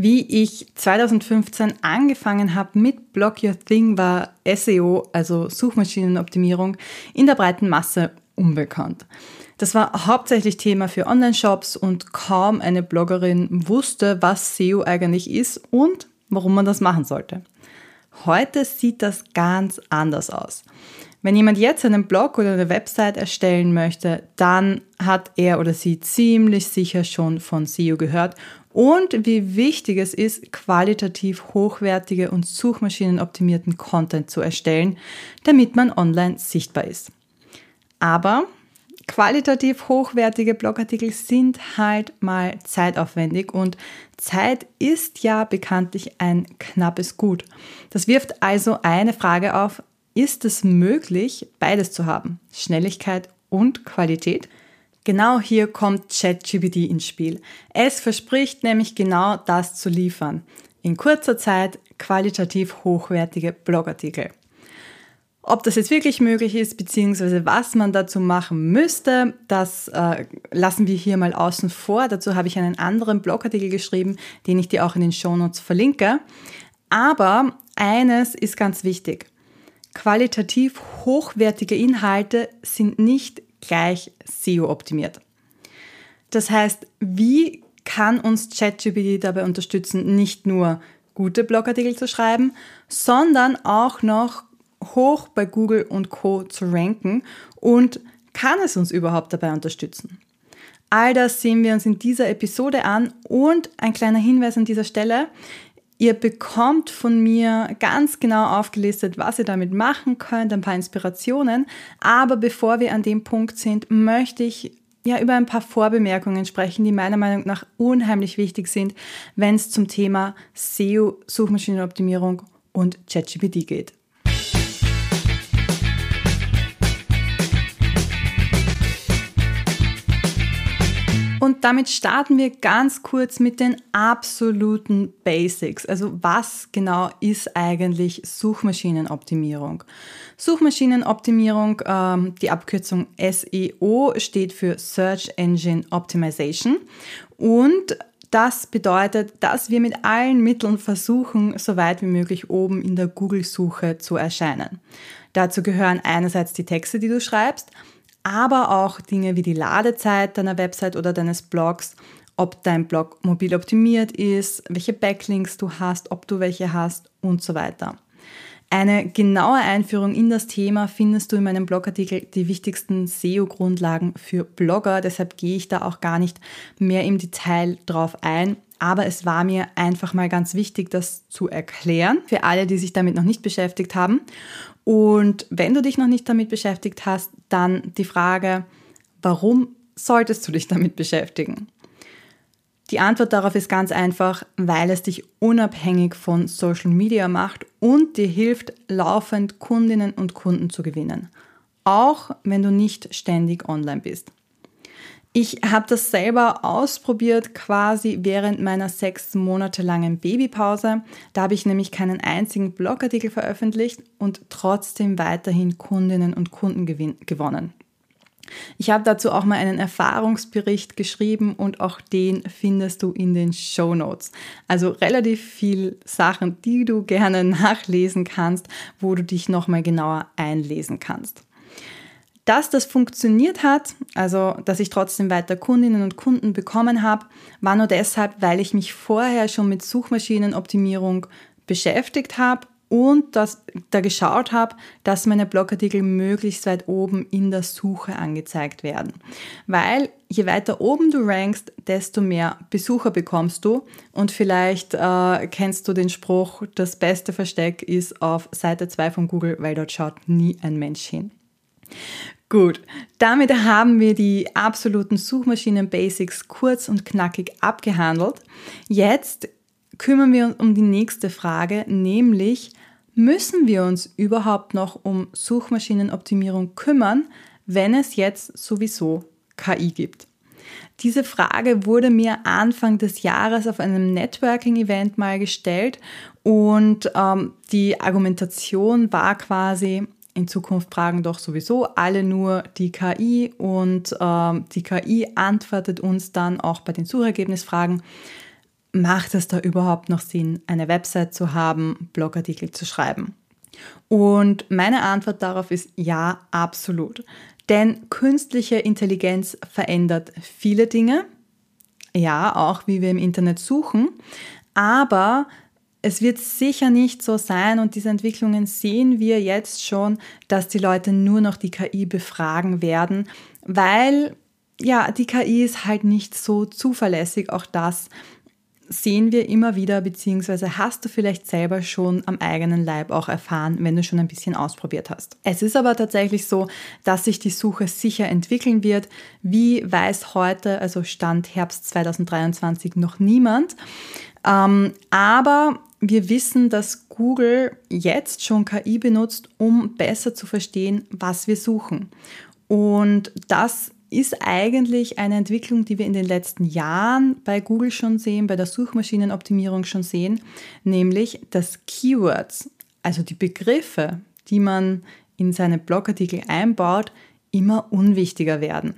Wie ich 2015 angefangen habe mit Block Your Thing, war SEO, also Suchmaschinenoptimierung, in der breiten Masse unbekannt. Das war hauptsächlich Thema für Online-Shops und kaum eine Bloggerin wusste, was SEO eigentlich ist und warum man das machen sollte. Heute sieht das ganz anders aus. Wenn jemand jetzt einen Blog oder eine Website erstellen möchte, dann hat er oder sie ziemlich sicher schon von SEO gehört und wie wichtig es ist, qualitativ hochwertige und suchmaschinenoptimierten Content zu erstellen, damit man online sichtbar ist. Aber qualitativ hochwertige Blogartikel sind halt mal zeitaufwendig und Zeit ist ja bekanntlich ein knappes Gut. Das wirft also eine Frage auf, ist es möglich, beides zu haben, Schnelligkeit und Qualität? Genau hier kommt ChatGPT ins Spiel. Es verspricht nämlich genau das zu liefern. In kurzer Zeit qualitativ hochwertige Blogartikel. Ob das jetzt wirklich möglich ist, beziehungsweise was man dazu machen müsste, das äh, lassen wir hier mal außen vor. Dazu habe ich einen anderen Blogartikel geschrieben, den ich dir auch in den Shownotes verlinke. Aber eines ist ganz wichtig. Qualitativ hochwertige Inhalte sind nicht gleich SEO optimiert. Das heißt, wie kann uns ChatGPT dabei unterstützen, nicht nur gute Blogartikel zu schreiben, sondern auch noch hoch bei Google und Co zu ranken und kann es uns überhaupt dabei unterstützen? All das sehen wir uns in dieser Episode an und ein kleiner Hinweis an dieser Stelle. Ihr bekommt von mir ganz genau aufgelistet, was ihr damit machen könnt, ein paar Inspirationen. Aber bevor wir an dem Punkt sind, möchte ich ja über ein paar Vorbemerkungen sprechen, die meiner Meinung nach unheimlich wichtig sind, wenn es zum Thema SEO, Suchmaschinenoptimierung und ChatGPT geht. Und damit starten wir ganz kurz mit den absoluten Basics. Also was genau ist eigentlich Suchmaschinenoptimierung? Suchmaschinenoptimierung, ähm, die Abkürzung SEO steht für Search Engine Optimization. Und das bedeutet, dass wir mit allen Mitteln versuchen, so weit wie möglich oben in der Google-Suche zu erscheinen. Dazu gehören einerseits die Texte, die du schreibst, aber auch Dinge wie die Ladezeit deiner Website oder deines Blogs, ob dein Blog mobil optimiert ist, welche Backlinks du hast, ob du welche hast und so weiter. Eine genaue Einführung in das Thema findest du in meinem Blogartikel Die wichtigsten SEO-Grundlagen für Blogger. Deshalb gehe ich da auch gar nicht mehr im Detail drauf ein. Aber es war mir einfach mal ganz wichtig, das zu erklären für alle, die sich damit noch nicht beschäftigt haben. Und wenn du dich noch nicht damit beschäftigt hast, dann die Frage, warum solltest du dich damit beschäftigen? Die Antwort darauf ist ganz einfach, weil es dich unabhängig von Social Media macht und dir hilft, laufend Kundinnen und Kunden zu gewinnen. Auch wenn du nicht ständig online bist. Ich habe das selber ausprobiert, quasi während meiner sechs Monate langen Babypause. Da habe ich nämlich keinen einzigen Blogartikel veröffentlicht und trotzdem weiterhin Kundinnen und Kunden gewonnen. Ich habe dazu auch mal einen Erfahrungsbericht geschrieben und auch den findest du in den Show Notes. Also relativ viel Sachen, die du gerne nachlesen kannst, wo du dich nochmal genauer einlesen kannst. Dass das funktioniert hat, also dass ich trotzdem weiter Kundinnen und Kunden bekommen habe, war nur deshalb, weil ich mich vorher schon mit Suchmaschinenoptimierung beschäftigt habe und dass, da geschaut habe, dass meine Blogartikel möglichst weit oben in der Suche angezeigt werden. Weil je weiter oben du rankst, desto mehr Besucher bekommst du. Und vielleicht äh, kennst du den Spruch, das beste Versteck ist auf Seite 2 von Google, weil dort schaut nie ein Mensch hin. Gut, damit haben wir die absoluten Suchmaschinen-Basics kurz und knackig abgehandelt. Jetzt kümmern wir uns um die nächste Frage, nämlich müssen wir uns überhaupt noch um Suchmaschinenoptimierung kümmern, wenn es jetzt sowieso KI gibt? Diese Frage wurde mir Anfang des Jahres auf einem Networking-Event mal gestellt und ähm, die Argumentation war quasi, in Zukunft fragen doch sowieso alle nur die KI und ähm, die KI antwortet uns dann auch bei den Suchergebnisfragen. macht es da überhaupt noch Sinn, eine Website zu haben, Blogartikel zu schreiben? Und meine Antwort darauf ist ja, absolut. Denn künstliche Intelligenz verändert viele Dinge, ja, auch wie wir im Internet suchen, aber es wird sicher nicht so sein und diese Entwicklungen sehen wir jetzt schon, dass die Leute nur noch die KI befragen werden, weil ja, die KI ist halt nicht so zuverlässig. Auch das sehen wir immer wieder, beziehungsweise hast du vielleicht selber schon am eigenen Leib auch erfahren, wenn du schon ein bisschen ausprobiert hast. Es ist aber tatsächlich so, dass sich die Suche sicher entwickeln wird. Wie weiß heute, also Stand Herbst 2023, noch niemand. Ähm, aber wir wissen, dass Google jetzt schon KI benutzt, um besser zu verstehen, was wir suchen. Und das ist eigentlich eine Entwicklung, die wir in den letzten Jahren bei Google schon sehen, bei der Suchmaschinenoptimierung schon sehen, nämlich dass Keywords, also die Begriffe, die man in seine Blogartikel einbaut, immer unwichtiger werden.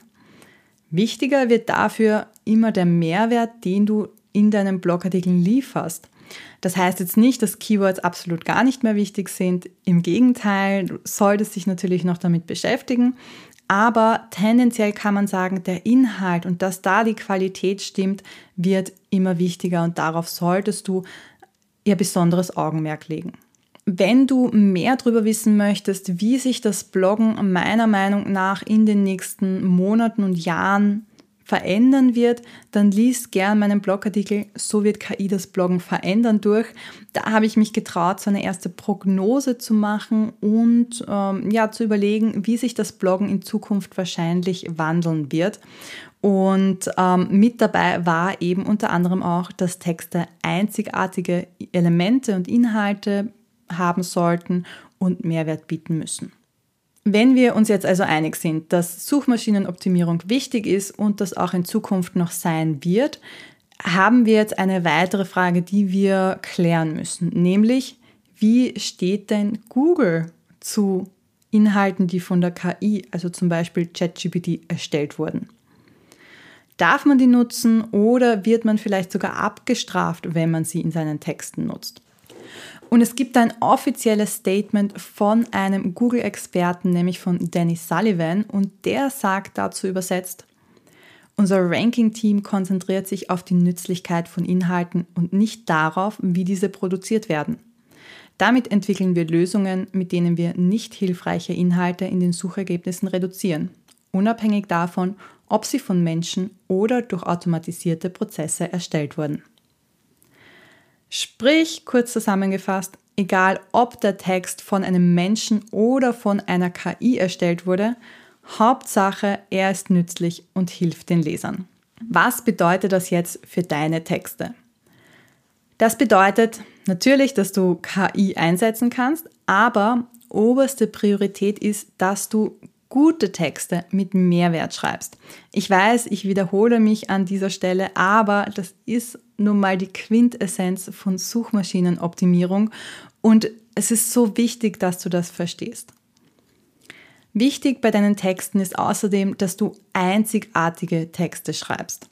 Wichtiger wird dafür immer der Mehrwert, den du in deinen Blogartikeln lieferst. Das heißt jetzt nicht, dass Keywords absolut gar nicht mehr wichtig sind. Im Gegenteil, du solltest dich natürlich noch damit beschäftigen, aber tendenziell kann man sagen, der Inhalt und dass da die Qualität stimmt, wird immer wichtiger und darauf solltest du ihr besonderes Augenmerk legen. Wenn du mehr darüber wissen möchtest, wie sich das Bloggen meiner Meinung nach in den nächsten Monaten und Jahren verändern wird, dann liest gern meinen Blogartikel So wird KI das Bloggen verändern durch. Da habe ich mich getraut, so eine erste Prognose zu machen und ähm, ja, zu überlegen, wie sich das Bloggen in Zukunft wahrscheinlich wandeln wird. Und ähm, mit dabei war eben unter anderem auch, dass Texte einzigartige Elemente und Inhalte haben sollten und Mehrwert bieten müssen. Wenn wir uns jetzt also einig sind, dass Suchmaschinenoptimierung wichtig ist und das auch in Zukunft noch sein wird, haben wir jetzt eine weitere Frage, die wir klären müssen, nämlich wie steht denn Google zu Inhalten, die von der KI, also zum Beispiel ChatGPT, erstellt wurden? Darf man die nutzen oder wird man vielleicht sogar abgestraft, wenn man sie in seinen Texten nutzt? Und es gibt ein offizielles Statement von einem Google-Experten, nämlich von Danny Sullivan, und der sagt dazu übersetzt, unser Ranking-Team konzentriert sich auf die Nützlichkeit von Inhalten und nicht darauf, wie diese produziert werden. Damit entwickeln wir Lösungen, mit denen wir nicht hilfreiche Inhalte in den Suchergebnissen reduzieren, unabhängig davon, ob sie von Menschen oder durch automatisierte Prozesse erstellt wurden. Sprich, kurz zusammengefasst, egal ob der Text von einem Menschen oder von einer KI erstellt wurde, Hauptsache, er ist nützlich und hilft den Lesern. Was bedeutet das jetzt für deine Texte? Das bedeutet natürlich, dass du KI einsetzen kannst, aber oberste Priorität ist, dass du gute Texte mit Mehrwert schreibst. Ich weiß, ich wiederhole mich an dieser Stelle, aber das ist nun mal die Quintessenz von Suchmaschinenoptimierung und es ist so wichtig, dass du das verstehst. Wichtig bei deinen Texten ist außerdem, dass du einzigartige Texte schreibst.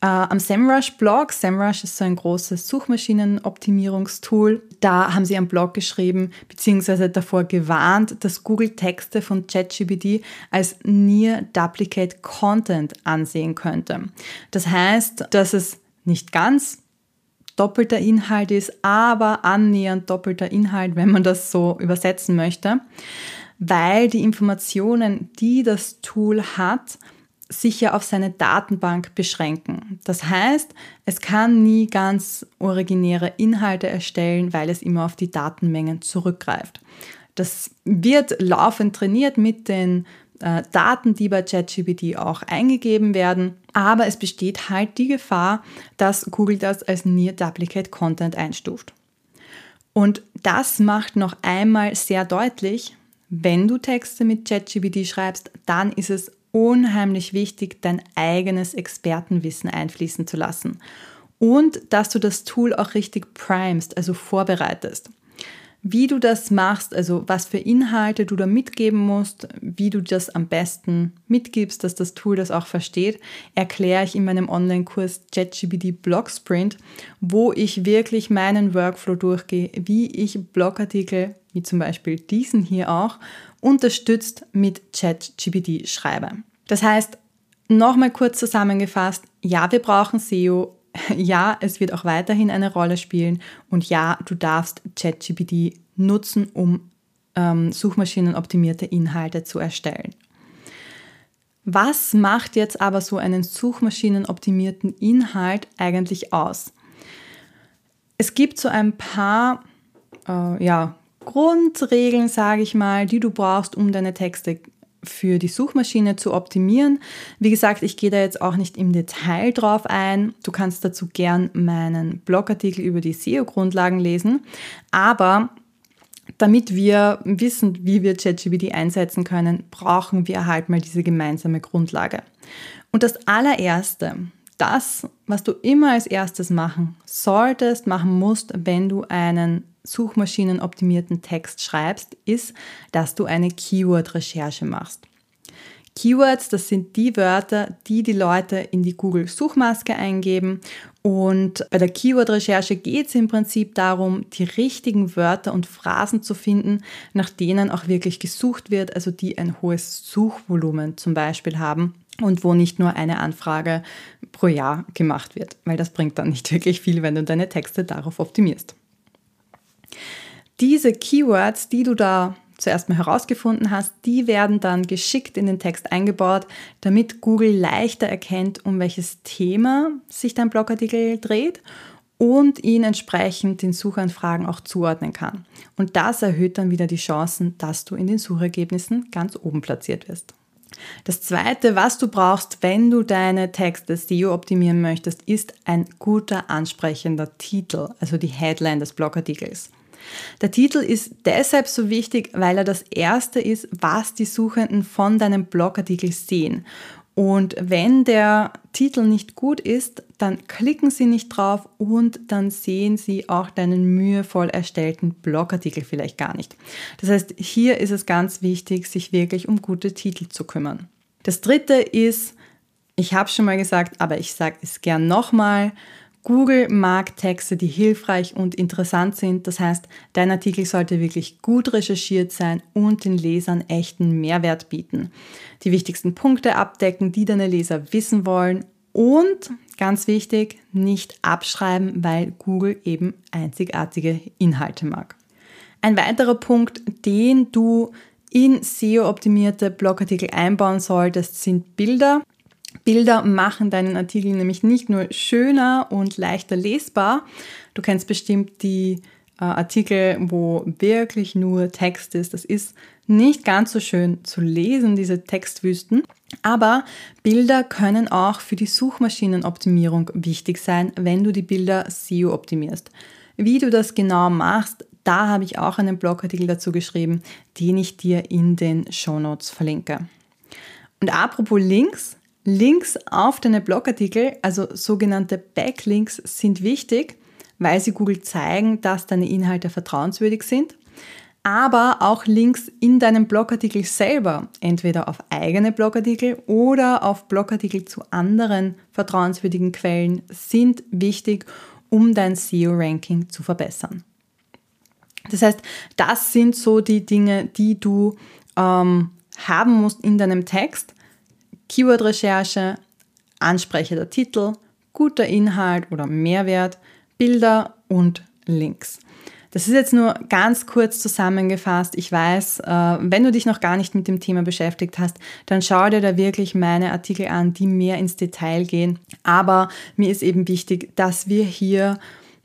Äh, am SEMrush-Blog, SEMrush ist so ein großes Suchmaschinenoptimierungstool, da haben sie einen Blog geschrieben, beziehungsweise davor gewarnt, dass Google Texte von ChatGPT als Near Duplicate Content ansehen könnte. Das heißt, dass es nicht ganz doppelter Inhalt ist, aber annähernd doppelter Inhalt, wenn man das so übersetzen möchte, weil die Informationen, die das Tool hat, sich ja auf seine Datenbank beschränken. Das heißt, es kann nie ganz originäre Inhalte erstellen, weil es immer auf die Datenmengen zurückgreift. Das wird laufend trainiert mit den äh, Daten, die bei ChatGPT auch eingegeben werden, aber es besteht halt die Gefahr, dass Google das als Near Duplicate Content einstuft. Und das macht noch einmal sehr deutlich, wenn du Texte mit ChatGPT schreibst, dann ist es unheimlich wichtig, dein eigenes Expertenwissen einfließen zu lassen und dass du das Tool auch richtig primest, also vorbereitest. Wie du das machst, also was für Inhalte du da mitgeben musst, wie du das am besten mitgibst, dass das Tool das auch versteht, erkläre ich in meinem Online-Kurs JetGPT Blog Sprint, wo ich wirklich meinen Workflow durchgehe, wie ich Blogartikel, wie zum Beispiel diesen hier auch, unterstützt mit ChatGPT schreibe. Das heißt, nochmal kurz zusammengefasst, ja, wir brauchen SEO, ja, es wird auch weiterhin eine Rolle spielen und ja, du darfst ChatGPT nutzen, um ähm, suchmaschinenoptimierte Inhalte zu erstellen. Was macht jetzt aber so einen suchmaschinenoptimierten Inhalt eigentlich aus? Es gibt so ein paar äh, ja, Grundregeln, sage ich mal, die du brauchst, um deine Texte für die Suchmaschine zu optimieren. Wie gesagt, ich gehe da jetzt auch nicht im Detail drauf ein. Du kannst dazu gern meinen Blogartikel über die SEO-Grundlagen lesen. Aber damit wir wissen, wie wir ChatGPT einsetzen können, brauchen wir halt mal diese gemeinsame Grundlage. Und das allererste, das, was du immer als erstes machen solltest, machen musst, wenn du einen suchmaschinenoptimierten Text schreibst, ist, dass du eine Keyword-Recherche machst. Keywords, das sind die Wörter, die die Leute in die Google-Suchmaske eingeben. Und bei der Keyword-Recherche geht es im Prinzip darum, die richtigen Wörter und Phrasen zu finden, nach denen auch wirklich gesucht wird, also die ein hohes Suchvolumen zum Beispiel haben und wo nicht nur eine Anfrage pro Jahr gemacht wird, weil das bringt dann nicht wirklich viel, wenn du deine Texte darauf optimierst. Diese Keywords, die du da zuerst mal herausgefunden hast, die werden dann geschickt in den Text eingebaut, damit Google leichter erkennt, um welches Thema sich dein Blogartikel dreht und ihn entsprechend den Suchanfragen auch zuordnen kann. Und das erhöht dann wieder die Chancen, dass du in den Suchergebnissen ganz oben platziert wirst. Das zweite, was du brauchst, wenn du deine Texte SEO optimieren möchtest, ist ein guter ansprechender Titel, also die Headline des Blogartikels. Der Titel ist deshalb so wichtig, weil er das erste ist, was die Suchenden von deinem Blogartikel sehen. Und wenn der Titel nicht gut ist, dann klicken sie nicht drauf und dann sehen sie auch deinen mühevoll erstellten Blogartikel vielleicht gar nicht. Das heißt, hier ist es ganz wichtig, sich wirklich um gute Titel zu kümmern. Das dritte ist, ich habe schon mal gesagt, aber ich sage es gern nochmal, Google mag Texte, die hilfreich und interessant sind. Das heißt, dein Artikel sollte wirklich gut recherchiert sein und den Lesern echten Mehrwert bieten. Die wichtigsten Punkte abdecken, die deine Leser wissen wollen und ganz wichtig, nicht abschreiben, weil Google eben einzigartige Inhalte mag. Ein weiterer Punkt, den du in SEO-optimierte Blogartikel einbauen solltest, sind Bilder. Bilder machen deinen Artikel nämlich nicht nur schöner und leichter lesbar. Du kennst bestimmt die äh, Artikel, wo wirklich nur Text ist. Das ist nicht ganz so schön zu lesen, diese Textwüsten. Aber Bilder können auch für die Suchmaschinenoptimierung wichtig sein, wenn du die Bilder SEO optimierst. Wie du das genau machst, da habe ich auch einen Blogartikel dazu geschrieben, den ich dir in den Show Notes verlinke. Und apropos Links, Links auf deine Blogartikel, also sogenannte Backlinks, sind wichtig, weil sie Google zeigen, dass deine Inhalte vertrauenswürdig sind. Aber auch Links in deinem Blogartikel selber, entweder auf eigene Blogartikel oder auf Blogartikel zu anderen vertrauenswürdigen Quellen, sind wichtig, um dein SEO-Ranking zu verbessern. Das heißt, das sind so die Dinge, die du ähm, haben musst in deinem Text, Keyword-Recherche, ansprechender Titel, guter Inhalt oder Mehrwert, Bilder und Links. Das ist jetzt nur ganz kurz zusammengefasst. Ich weiß, äh, wenn du dich noch gar nicht mit dem Thema beschäftigt hast, dann schau dir da wirklich meine Artikel an, die mehr ins Detail gehen. Aber mir ist eben wichtig, dass wir hier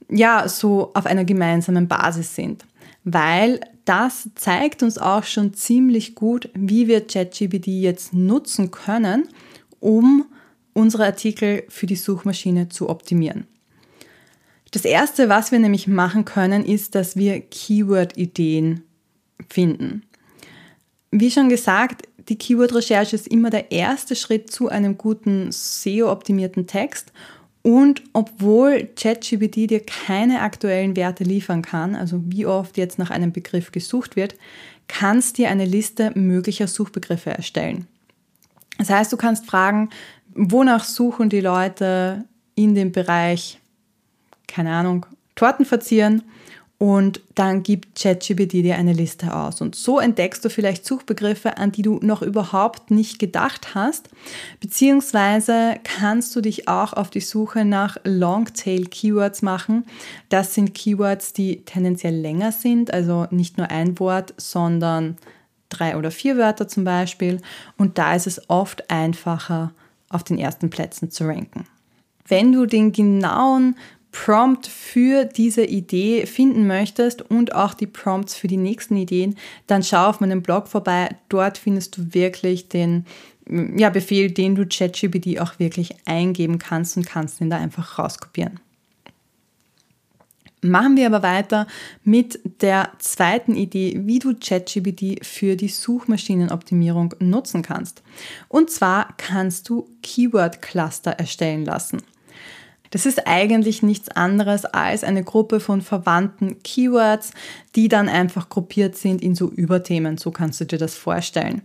ja so auf einer gemeinsamen Basis sind, weil das zeigt uns auch schon ziemlich gut, wie wir ChatGPT jetzt nutzen können, um unsere Artikel für die Suchmaschine zu optimieren. Das Erste, was wir nämlich machen können, ist, dass wir Keyword-Ideen finden. Wie schon gesagt, die Keyword-Recherche ist immer der erste Schritt zu einem guten SEO-optimierten Text Und obwohl ChatGPT dir keine aktuellen Werte liefern kann, also wie oft jetzt nach einem Begriff gesucht wird, kannst dir eine Liste möglicher Suchbegriffe erstellen. Das heißt, du kannst fragen, wonach suchen die Leute in dem Bereich, keine Ahnung, Torten verzieren und dann gibt ChatGPT dir eine Liste aus. Und so entdeckst du vielleicht Suchbegriffe, an die du noch überhaupt nicht gedacht hast, beziehungsweise kannst du dich auch auf die Suche nach Longtail-Keywords machen. Das sind Keywords, die tendenziell länger sind, also nicht nur ein Wort, sondern drei oder vier Wörter zum Beispiel. Und da ist es oft einfacher, auf den ersten Plätzen zu ranken. Wenn du den genauen Prompt für diese Idee finden möchtest und auch die Prompts für die nächsten Ideen, dann schau auf meinem Blog vorbei. Dort findest du wirklich den ja, Befehl, den du ChatGPT auch wirklich eingeben kannst und kannst ihn da einfach rauskopieren. Machen wir aber weiter mit der zweiten Idee, wie du ChatGPT für die Suchmaschinenoptimierung nutzen kannst. Und zwar kannst du Keyword Cluster erstellen lassen. Das ist eigentlich nichts anderes als eine Gruppe von verwandten Keywords, die dann einfach gruppiert sind in so Überthemen. So kannst du dir das vorstellen.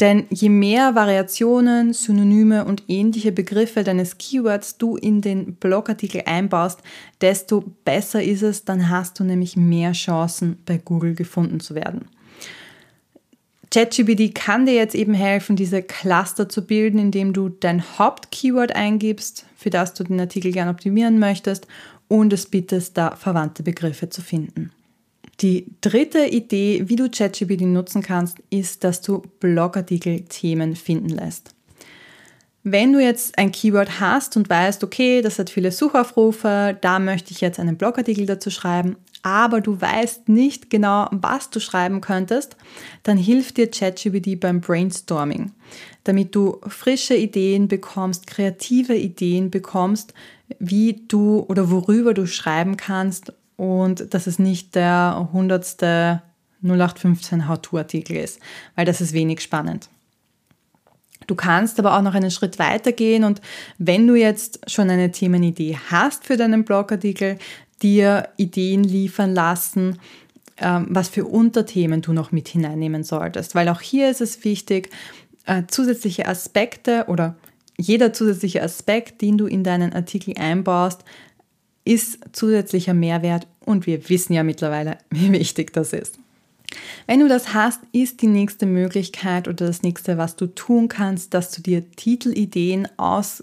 Denn je mehr Variationen, Synonyme und ähnliche Begriffe deines Keywords du in den Blogartikel einbaust, desto besser ist es, dann hast du nämlich mehr Chancen bei Google gefunden zu werden. ChatGPT kann dir jetzt eben helfen, diese Cluster zu bilden, indem du dein Hauptkeyword eingibst, für das du den Artikel gerne optimieren möchtest und es bittest, da verwandte Begriffe zu finden. Die dritte Idee, wie du ChatGPT nutzen kannst, ist, dass du Blogartikel-Themen finden lässt. Wenn du jetzt ein Keyword hast und weißt, okay, das hat viele Suchaufrufe, da möchte ich jetzt einen Blogartikel dazu schreiben, aber du weißt nicht genau, was du schreiben könntest, dann hilft dir ChatGPT beim Brainstorming, damit du frische Ideen bekommst, kreative Ideen bekommst, wie du oder worüber du schreiben kannst und dass es nicht der hundertste 0815 How-To-Artikel ist, weil das ist wenig spannend. Du kannst aber auch noch einen Schritt weiter gehen und wenn du jetzt schon eine Themenidee hast für deinen Blogartikel, dir Ideen liefern lassen, ähm, was für Unterthemen du noch mit hineinnehmen solltest. Weil auch hier ist es wichtig, äh, zusätzliche Aspekte oder jeder zusätzliche Aspekt, den du in deinen Artikel einbaust, ist zusätzlicher Mehrwert und wir wissen ja mittlerweile, wie wichtig das ist. Wenn du das hast, ist die nächste Möglichkeit oder das nächste, was du tun kannst, dass du dir Titelideen aus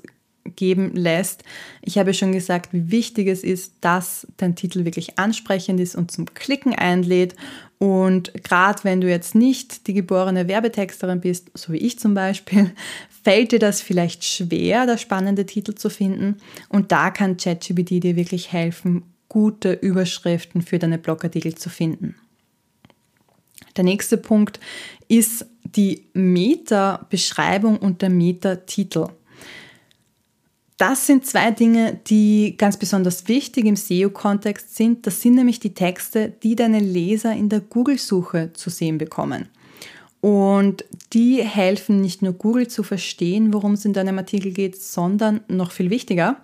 geben lässt. Ich habe schon gesagt, wie wichtig es ist, dass dein Titel wirklich ansprechend ist und zum Klicken einlädt. Und gerade wenn du jetzt nicht die geborene Werbetexterin bist, so wie ich zum Beispiel, fällt dir das vielleicht schwer, da spannende Titel zu finden. Und da kann ChatGPT dir wirklich helfen, gute Überschriften für deine Blogartikel zu finden. Der nächste Punkt ist die Meta-Beschreibung und der Meta-Titel. Das sind zwei Dinge, die ganz besonders wichtig im SEO-Kontext sind. Das sind nämlich die Texte, die deine Leser in der Google-Suche zu sehen bekommen. Und die helfen nicht nur Google zu verstehen, worum es in deinem Artikel geht, sondern noch viel wichtiger,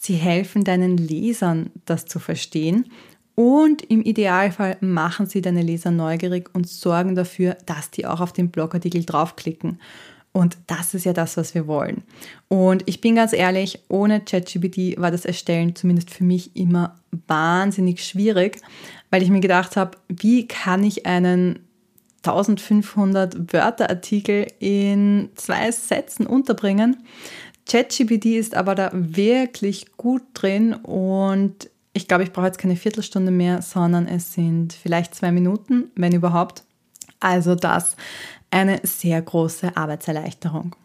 sie helfen deinen Lesern, das zu verstehen. Und im Idealfall machen sie deine Leser neugierig und sorgen dafür, dass die auch auf den Blogartikel draufklicken. Und das ist ja das, was wir wollen. Und ich bin ganz ehrlich, ohne ChatGPT war das Erstellen zumindest für mich immer wahnsinnig schwierig, weil ich mir gedacht habe, wie kann ich einen 1500 Wörter Artikel in zwei Sätzen unterbringen? ChatGPT ist aber da wirklich gut drin und ich glaube, ich brauche jetzt keine Viertelstunde mehr, sondern es sind vielleicht zwei Minuten, wenn überhaupt. Also das eine sehr große Arbeitserleichterung.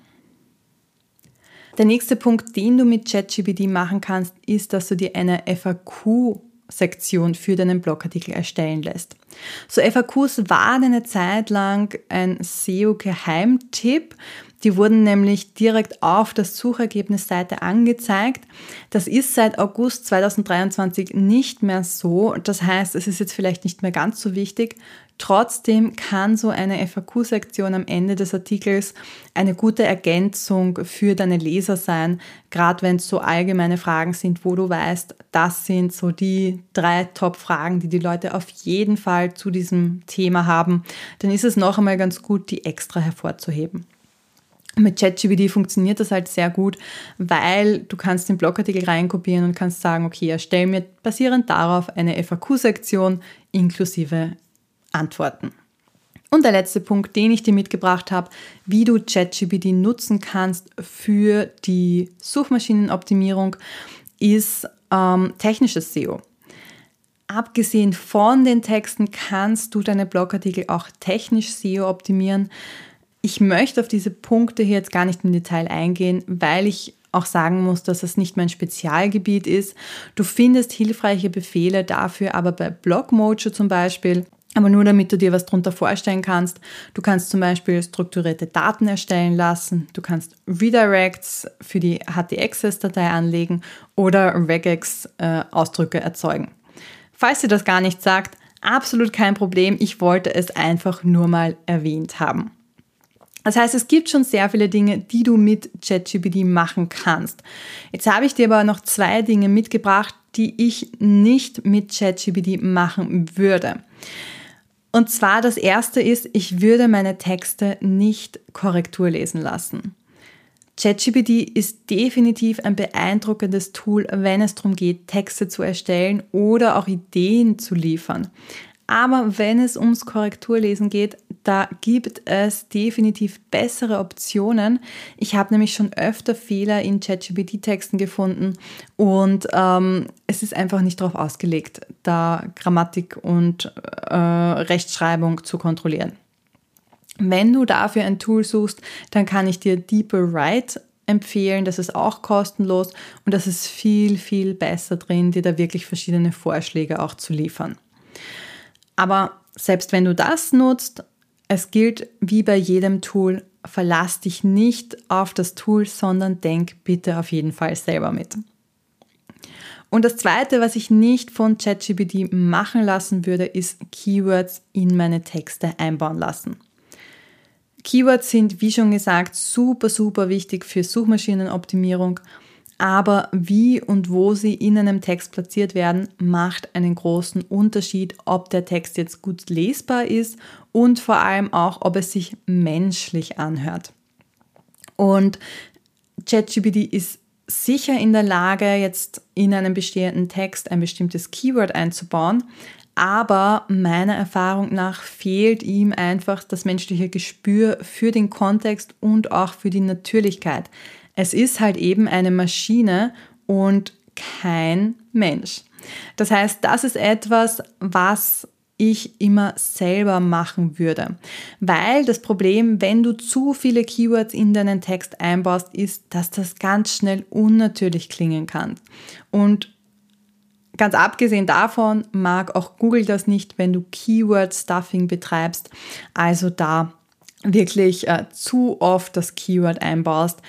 Der nächste Punkt, den du mit ChatGPT machen kannst, ist, dass du dir eine FAQ-Sektion für deinen Blogartikel erstellen lässt. So FAQs waren eine Zeit lang ein SEO-Geheimtipp. Die wurden nämlich direkt auf der Suchergebnisseite angezeigt. Das ist seit August 2023 nicht mehr so. Das heißt, es ist jetzt vielleicht nicht mehr ganz so wichtig. Trotzdem kann so eine FAQ-Sektion am Ende des Artikels eine gute Ergänzung für deine Leser sein, gerade wenn es so allgemeine Fragen sind, wo du weißt, das sind so die drei Top-Fragen, die die Leute auf jeden Fall zu diesem Thema haben. Dann ist es noch einmal ganz gut, die extra hervorzuheben. Mit ChatGPT funktioniert das halt sehr gut, weil du kannst den Blogartikel reinkopieren und kannst sagen, okay, erstell mir basierend darauf eine FAQ-Sektion inklusive Antworten. Und der letzte Punkt, den ich dir mitgebracht habe, wie du ChatGPT nutzen kannst für die Suchmaschinenoptimierung, ist ähm, technisches SEO. Abgesehen von den Texten kannst du deine Blogartikel auch technisch SEO optimieren. Ich möchte auf diese Punkte hier jetzt gar nicht im Detail eingehen, weil ich auch sagen muss, dass es nicht mein Spezialgebiet ist. Du findest hilfreiche Befehle dafür, aber bei Blogmojo zum Beispiel aber nur damit du dir was darunter vorstellen kannst. Du kannst zum Beispiel strukturierte Daten erstellen lassen, du kannst Redirects für die HT-Access-Datei anlegen oder Regex-Ausdrücke äh, erzeugen. Falls dir das gar nicht sagt, absolut kein Problem. Ich wollte es einfach nur mal erwähnt haben. Das heißt, es gibt schon sehr viele Dinge, die du mit ChatGPT machen kannst. Jetzt habe ich dir aber noch zwei Dinge mitgebracht, die ich nicht mit ChatGPT machen würde. Und zwar das erste ist, ich würde meine Texte nicht Korrektur lesen lassen. ChatGPT ist definitiv ein beeindruckendes Tool, wenn es darum geht, Texte zu erstellen oder auch Ideen zu liefern. Aber wenn es ums Korrekturlesen geht, da gibt es definitiv bessere Optionen. Ich habe nämlich schon öfter Fehler in ChatGPT-Texten gefunden und ähm, es ist einfach nicht darauf ausgelegt, da Grammatik und äh, Rechtschreibung zu kontrollieren. Wenn du dafür ein Tool suchst, dann kann ich dir Deeper Write empfehlen. Das ist auch kostenlos und das ist viel, viel besser drin, dir da wirklich verschiedene Vorschläge auch zu liefern. Aber selbst wenn du das nutzt, es gilt wie bei jedem Tool, verlass dich nicht auf das Tool, sondern denk bitte auf jeden Fall selber mit. Und das Zweite, was ich nicht von ChatGPT machen lassen würde, ist Keywords in meine Texte einbauen lassen. Keywords sind, wie schon gesagt, super, super wichtig für Suchmaschinenoptimierung aber wie und wo sie in einem Text platziert werden, macht einen großen Unterschied, ob der Text jetzt gut lesbar ist und vor allem auch, ob es sich menschlich anhört. Und ChatGPT ist sicher in der Lage, jetzt in einem bestehenden Text ein bestimmtes Keyword einzubauen, aber meiner Erfahrung nach fehlt ihm einfach das menschliche Gespür für den Kontext und auch für die Natürlichkeit. Es ist halt eben eine Maschine und kein Mensch. Das heißt, das ist etwas, was ich immer selber machen würde. Weil das Problem, wenn du zu viele Keywords in deinen Text einbaust, ist, dass das ganz schnell unnatürlich klingen kann. Und ganz abgesehen davon mag auch Google das nicht, wenn du Keyword-Stuffing betreibst. Also da wirklich äh, zu oft das Keyword einbaust,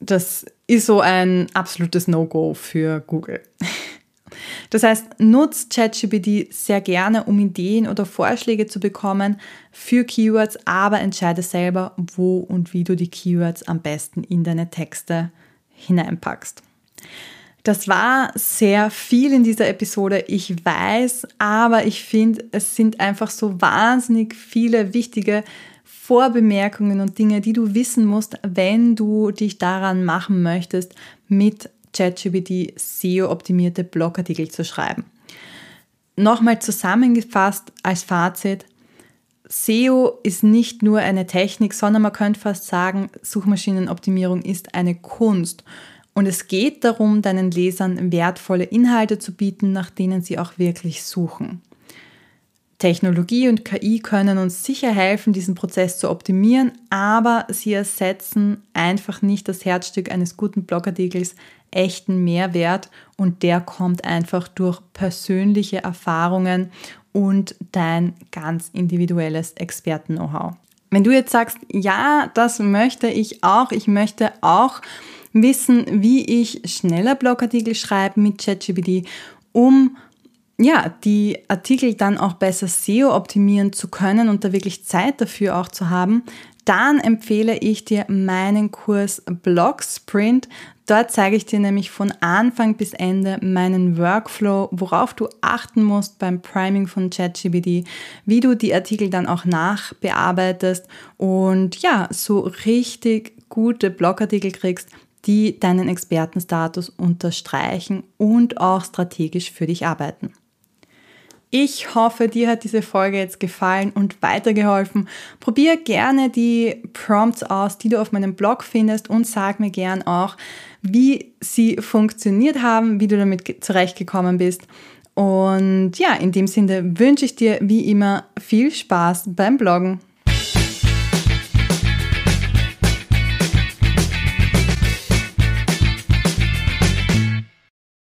das ist so ein absolutes No-Go für Google. Das heißt, nutzt ChatGPT sehr gerne, um Ideen oder Vorschläge zu bekommen für Keywords, aber entscheide selber, wo und wie du die Keywords am besten in deine Texte hineinpackst. Das war sehr viel in dieser Episode, ich weiß, aber ich finde, es sind einfach so wahnsinnig viele wichtige Vorbemerkungen und Dinge, die du wissen musst, wenn du dich daran machen möchtest, mit ChatGPT SEO-optimierte Blogartikel zu schreiben. Nochmal zusammengefasst als Fazit, SEO ist nicht nur eine Technik, sondern man könnte fast sagen, Suchmaschinenoptimierung ist eine Kunst. Und es geht darum, deinen Lesern wertvolle Inhalte zu bieten, nach denen sie auch wirklich suchen. Technologie und KI können uns sicher helfen, diesen Prozess zu optimieren, aber sie ersetzen einfach nicht das Herzstück eines guten Blogartikels, echten Mehrwert und der kommt einfach durch persönliche Erfahrungen und dein ganz individuelles Experten-Know-how. Wenn du jetzt sagst, ja, das möchte ich auch, ich möchte auch wissen, wie ich schneller Blogartikel schreibe mit ChatGPT, um ja, die Artikel dann auch besser SEO optimieren zu können und da wirklich Zeit dafür auch zu haben, dann empfehle ich dir meinen Kurs Blog Sprint. Dort zeige ich dir nämlich von Anfang bis Ende meinen Workflow, worauf du achten musst beim Priming von ChatGPT, wie du die Artikel dann auch nachbearbeitest und ja, so richtig gute Blogartikel kriegst, die deinen Expertenstatus unterstreichen und auch strategisch für dich arbeiten. Ich hoffe, dir hat diese Folge jetzt gefallen und weitergeholfen. Probier gerne die Prompts aus, die du auf meinem Blog findest und sag mir gern auch, wie sie funktioniert haben, wie du damit zurechtgekommen bist. Und ja, in dem Sinne wünsche ich dir wie immer viel Spaß beim Bloggen.